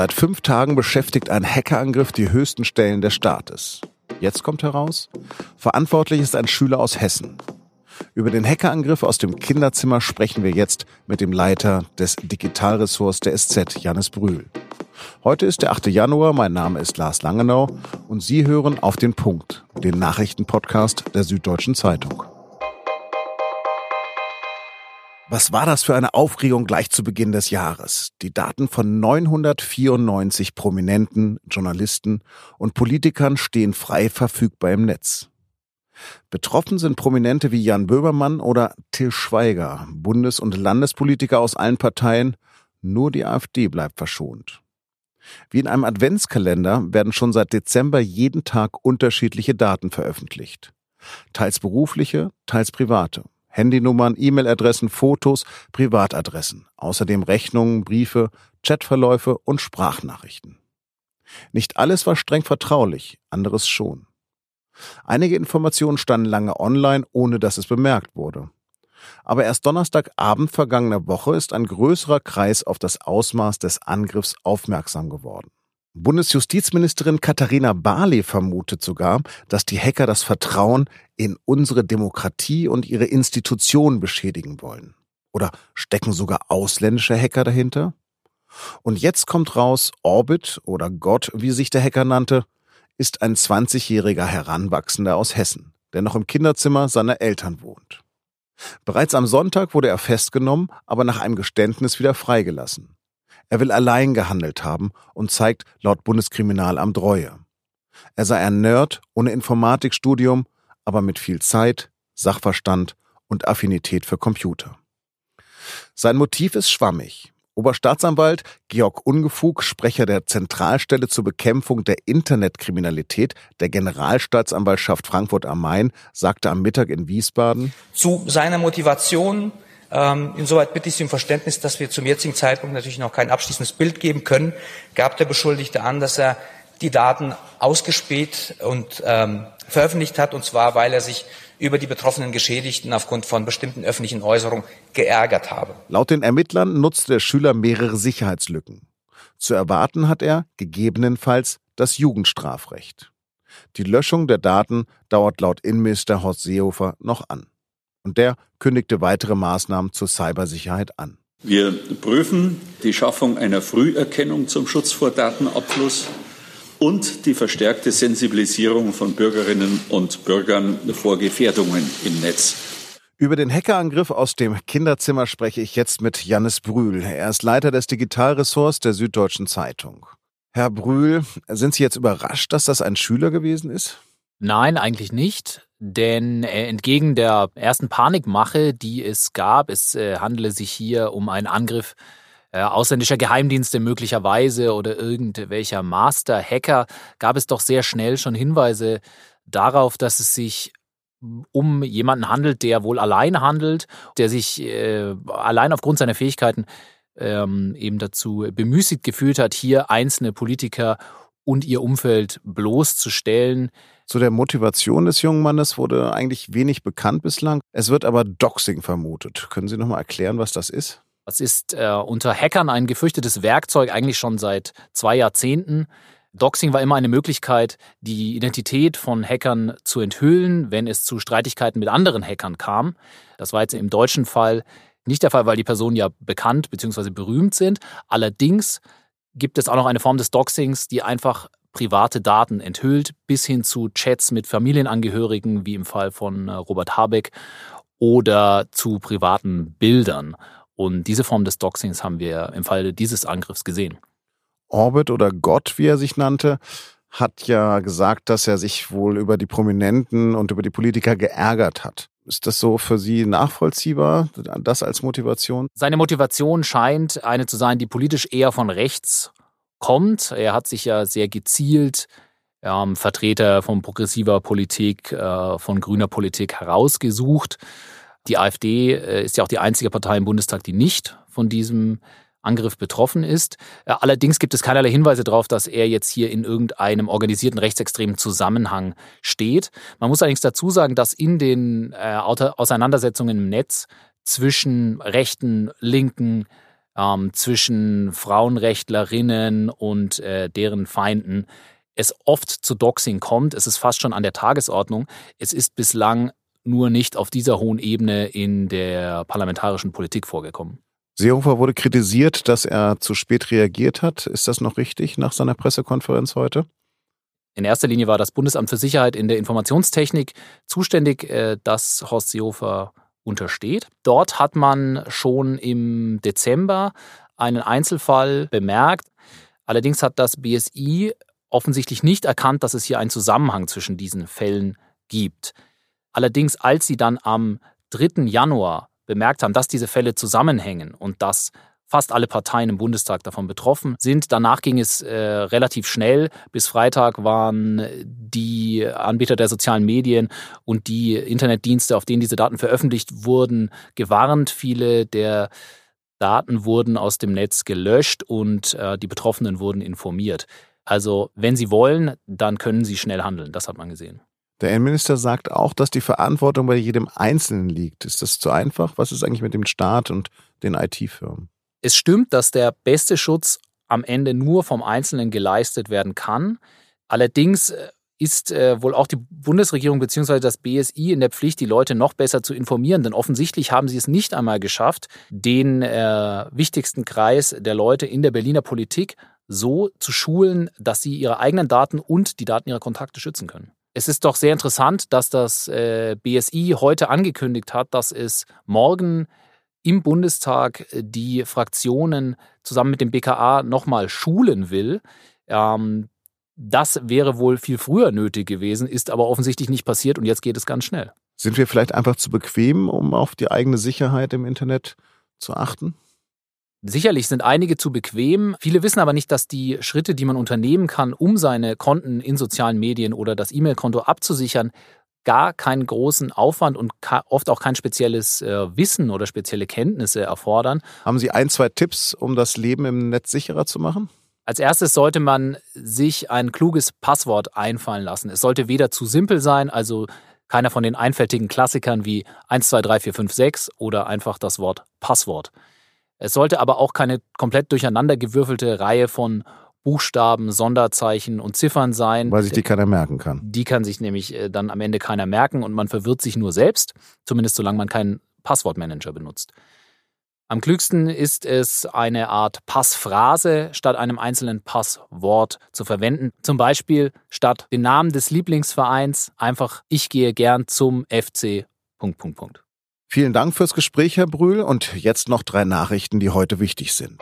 Seit fünf Tagen beschäftigt ein Hackerangriff die höchsten Stellen des Staates. Jetzt kommt heraus, verantwortlich ist ein Schüler aus Hessen. Über den Hackerangriff aus dem Kinderzimmer sprechen wir jetzt mit dem Leiter des Digitalressorts der SZ, Janis Brühl. Heute ist der 8. Januar, mein Name ist Lars Langenau und Sie hören auf den Punkt, den Nachrichtenpodcast der Süddeutschen Zeitung. Was war das für eine Aufregung gleich zu Beginn des Jahres? Die Daten von 994 Prominenten, Journalisten und Politikern stehen frei verfügbar im Netz. Betroffen sind Prominente wie Jan Böhmermann oder Till Schweiger, Bundes- und Landespolitiker aus allen Parteien. Nur die AfD bleibt verschont. Wie in einem Adventskalender werden schon seit Dezember jeden Tag unterschiedliche Daten veröffentlicht. Teils berufliche, teils private. Handynummern, E-Mail-Adressen, Fotos, Privatadressen, außerdem Rechnungen, Briefe, Chatverläufe und Sprachnachrichten. Nicht alles war streng vertraulich, anderes schon. Einige Informationen standen lange online, ohne dass es bemerkt wurde. Aber erst Donnerstagabend vergangener Woche ist ein größerer Kreis auf das Ausmaß des Angriffs aufmerksam geworden. Bundesjustizministerin Katharina Barley vermutet sogar, dass die Hacker das Vertrauen in unsere Demokratie und ihre Institutionen beschädigen wollen. Oder stecken sogar ausländische Hacker dahinter? Und jetzt kommt raus, Orbit oder Gott, wie sich der Hacker nannte, ist ein 20-jähriger Heranwachsender aus Hessen, der noch im Kinderzimmer seiner Eltern wohnt. Bereits am Sonntag wurde er festgenommen, aber nach einem Geständnis wieder freigelassen. Er will allein gehandelt haben und zeigt laut Bundeskriminalamt Reue. Er sei ein Nerd ohne Informatikstudium, aber mit viel Zeit, Sachverstand und Affinität für Computer. Sein Motiv ist schwammig. Oberstaatsanwalt Georg Ungefug, Sprecher der Zentralstelle zur Bekämpfung der Internetkriminalität der Generalstaatsanwaltschaft Frankfurt am Main, sagte am Mittag in Wiesbaden. Zu seiner Motivation ähm, insoweit bitte ich Sie um Verständnis, dass wir zum jetzigen Zeitpunkt natürlich noch kein abschließendes Bild geben können. Gab der Beschuldigte an, dass er die Daten ausgespäht und ähm, veröffentlicht hat, und zwar, weil er sich über die betroffenen Geschädigten aufgrund von bestimmten öffentlichen Äußerungen geärgert habe. Laut den Ermittlern nutzte der Schüler mehrere Sicherheitslücken. Zu erwarten hat er gegebenenfalls das Jugendstrafrecht. Die Löschung der Daten dauert laut Innenminister Horst Seehofer noch an und der kündigte weitere Maßnahmen zur Cybersicherheit an. Wir prüfen die Schaffung einer Früherkennung zum Schutz vor Datenabfluss und die verstärkte Sensibilisierung von Bürgerinnen und Bürgern vor Gefährdungen im Netz. Über den Hackerangriff aus dem Kinderzimmer spreche ich jetzt mit Jannis Brühl. Er ist Leiter des Digitalressorts der Süddeutschen Zeitung. Herr Brühl, sind Sie jetzt überrascht, dass das ein Schüler gewesen ist? Nein, eigentlich nicht. Denn äh, entgegen der ersten Panikmache, die es gab, es äh, handele sich hier um einen Angriff äh, ausländischer Geheimdienste möglicherweise oder irgendwelcher Master-Hacker, gab es doch sehr schnell schon Hinweise darauf, dass es sich um jemanden handelt, der wohl allein handelt, der sich äh, allein aufgrund seiner Fähigkeiten ähm, eben dazu bemüßigt gefühlt hat, hier einzelne Politiker und ihr Umfeld bloßzustellen. Zu der Motivation des jungen Mannes wurde eigentlich wenig bekannt bislang. Es wird aber Doxing vermutet. Können Sie noch mal erklären, was das ist? Das ist äh, unter Hackern ein gefürchtetes Werkzeug, eigentlich schon seit zwei Jahrzehnten. Doxing war immer eine Möglichkeit, die Identität von Hackern zu enthüllen, wenn es zu Streitigkeiten mit anderen Hackern kam. Das war jetzt im deutschen Fall nicht der Fall, weil die Personen ja bekannt bzw. berühmt sind. Allerdings gibt es auch noch eine Form des Doxings, die einfach private Daten enthüllt, bis hin zu Chats mit Familienangehörigen, wie im Fall von äh, Robert Habeck, oder zu privaten Bildern. Und diese Form des Doxings haben wir im Fall dieses Angriffs gesehen. Orbit oder Gott, wie er sich nannte, hat ja gesagt, dass er sich wohl über die Prominenten und über die Politiker geärgert hat. Ist das so für Sie nachvollziehbar, das als Motivation? Seine Motivation scheint eine zu sein, die politisch eher von rechts kommt. Er hat sich ja sehr gezielt ähm, Vertreter von progressiver Politik, äh, von grüner Politik herausgesucht. Die AfD äh, ist ja auch die einzige Partei im Bundestag, die nicht von diesem Angriff betroffen ist. Äh, allerdings gibt es keinerlei Hinweise darauf, dass er jetzt hier in irgendeinem organisierten rechtsextremen Zusammenhang steht. Man muss allerdings dazu sagen, dass in den äh, Auseinandersetzungen im Netz zwischen rechten, linken, ähm, zwischen Frauenrechtlerinnen und äh, deren Feinden es oft zu Doxing kommt. Es ist fast schon an der Tagesordnung. Es ist bislang nur nicht auf dieser hohen Ebene in der parlamentarischen Politik vorgekommen. Seehofer wurde kritisiert, dass er zu spät reagiert hat. Ist das noch richtig nach seiner Pressekonferenz heute? In erster Linie war das Bundesamt für Sicherheit in der Informationstechnik zuständig, äh, das Horst Seehofer untersteht. Dort hat man schon im Dezember einen Einzelfall bemerkt. Allerdings hat das BSI offensichtlich nicht erkannt, dass es hier einen Zusammenhang zwischen diesen Fällen gibt. Allerdings, als sie dann am 3. Januar bemerkt haben, dass diese Fälle zusammenhängen und dass fast alle Parteien im Bundestag davon betroffen sind. Danach ging es äh, relativ schnell. Bis Freitag waren die Anbieter der sozialen Medien und die Internetdienste, auf denen diese Daten veröffentlicht wurden, gewarnt. Viele der Daten wurden aus dem Netz gelöscht und äh, die Betroffenen wurden informiert. Also wenn sie wollen, dann können sie schnell handeln. Das hat man gesehen. Der Innenminister sagt auch, dass die Verantwortung bei jedem Einzelnen liegt. Ist das zu einfach? Was ist eigentlich mit dem Staat und den IT-Firmen? Es stimmt, dass der beste Schutz am Ende nur vom Einzelnen geleistet werden kann. Allerdings äh, ist äh, wohl auch die Bundesregierung bzw. das BSI in der Pflicht, die Leute noch besser zu informieren. Denn offensichtlich haben sie es nicht einmal geschafft, den äh, wichtigsten Kreis der Leute in der Berliner Politik so zu schulen, dass sie ihre eigenen Daten und die Daten ihrer Kontakte schützen können. Es ist doch sehr interessant, dass das äh, BSI heute angekündigt hat, dass es morgen im Bundestag äh, die Fraktionen zusammen mit dem BKA nochmal schulen will. Ähm, das wäre wohl viel früher nötig gewesen, ist aber offensichtlich nicht passiert und jetzt geht es ganz schnell. Sind wir vielleicht einfach zu bequem, um auf die eigene Sicherheit im Internet zu achten? Sicherlich sind einige zu bequem. Viele wissen aber nicht, dass die Schritte, die man unternehmen kann, um seine Konten in sozialen Medien oder das E-Mail-Konto abzusichern, gar keinen großen Aufwand und oft auch kein spezielles äh, Wissen oder spezielle Kenntnisse erfordern. Haben Sie ein, zwei Tipps, um das Leben im Netz sicherer zu machen? Als erstes sollte man sich ein kluges Passwort einfallen lassen. Es sollte weder zu simpel sein, also keiner von den einfältigen Klassikern wie 1, 2, 3, 4, 5, 6 oder einfach das Wort Passwort. Es sollte aber auch keine komplett durcheinandergewürfelte Reihe von Buchstaben, Sonderzeichen und Ziffern sein. Weil sich die keiner merken kann. Die kann sich nämlich äh, dann am Ende keiner merken und man verwirrt sich nur selbst, zumindest solange man keinen Passwortmanager benutzt. Am klügsten ist es, eine Art Passphrase statt einem einzelnen Passwort zu verwenden. Zum Beispiel statt den Namen des Lieblingsvereins einfach ich gehe gern zum FC. Punkt, Punkt, Punkt. Vielen Dank fürs Gespräch, Herr Brühl. Und jetzt noch drei Nachrichten, die heute wichtig sind.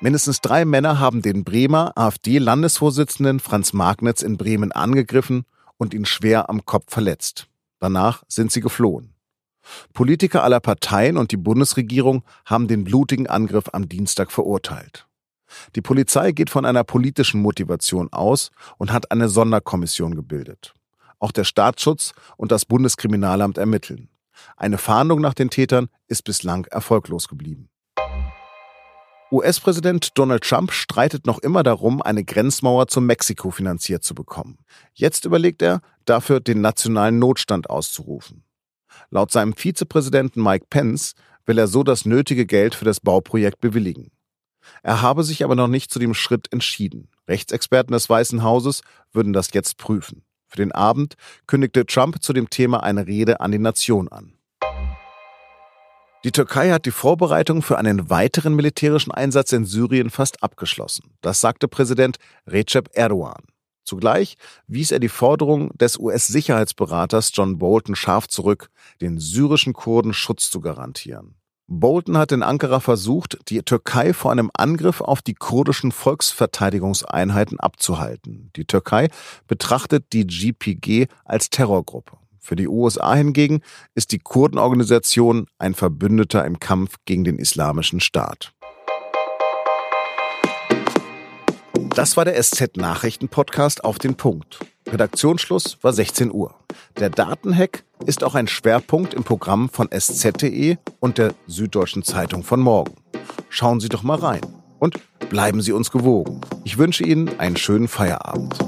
Mindestens drei Männer haben den Bremer AfD-Landesvorsitzenden Franz Magnitz in Bremen angegriffen und ihn schwer am Kopf verletzt. Danach sind sie geflohen. Politiker aller Parteien und die Bundesregierung haben den blutigen Angriff am Dienstag verurteilt. Die Polizei geht von einer politischen Motivation aus und hat eine Sonderkommission gebildet. Auch der Staatsschutz und das Bundeskriminalamt ermitteln. Eine Fahndung nach den Tätern ist bislang erfolglos geblieben. US-Präsident Donald Trump streitet noch immer darum, eine Grenzmauer zu Mexiko finanziert zu bekommen. Jetzt überlegt er, dafür den nationalen Notstand auszurufen. Laut seinem Vizepräsidenten Mike Pence will er so das nötige Geld für das Bauprojekt bewilligen. Er habe sich aber noch nicht zu dem Schritt entschieden. Rechtsexperten des Weißen Hauses würden das jetzt prüfen. Für den Abend kündigte Trump zu dem Thema eine Rede an die Nation an. Die Türkei hat die Vorbereitung für einen weiteren militärischen Einsatz in Syrien fast abgeschlossen. Das sagte Präsident Recep Erdogan. Zugleich wies er die Forderung des US-Sicherheitsberaters John Bolton scharf zurück, den syrischen Kurden Schutz zu garantieren. Bolton hat in Ankara versucht, die Türkei vor einem Angriff auf die kurdischen Volksverteidigungseinheiten abzuhalten. Die Türkei betrachtet die GPG als Terrorgruppe. Für die USA hingegen ist die Kurdenorganisation ein Verbündeter im Kampf gegen den Islamischen Staat. Das war der SZ-Nachrichten-Podcast auf den Punkt. Redaktionsschluss war 16 Uhr. Der Datenhack ist auch ein Schwerpunkt im Programm von sz.de und der Süddeutschen Zeitung von morgen. Schauen Sie doch mal rein und bleiben Sie uns gewogen. Ich wünsche Ihnen einen schönen Feierabend.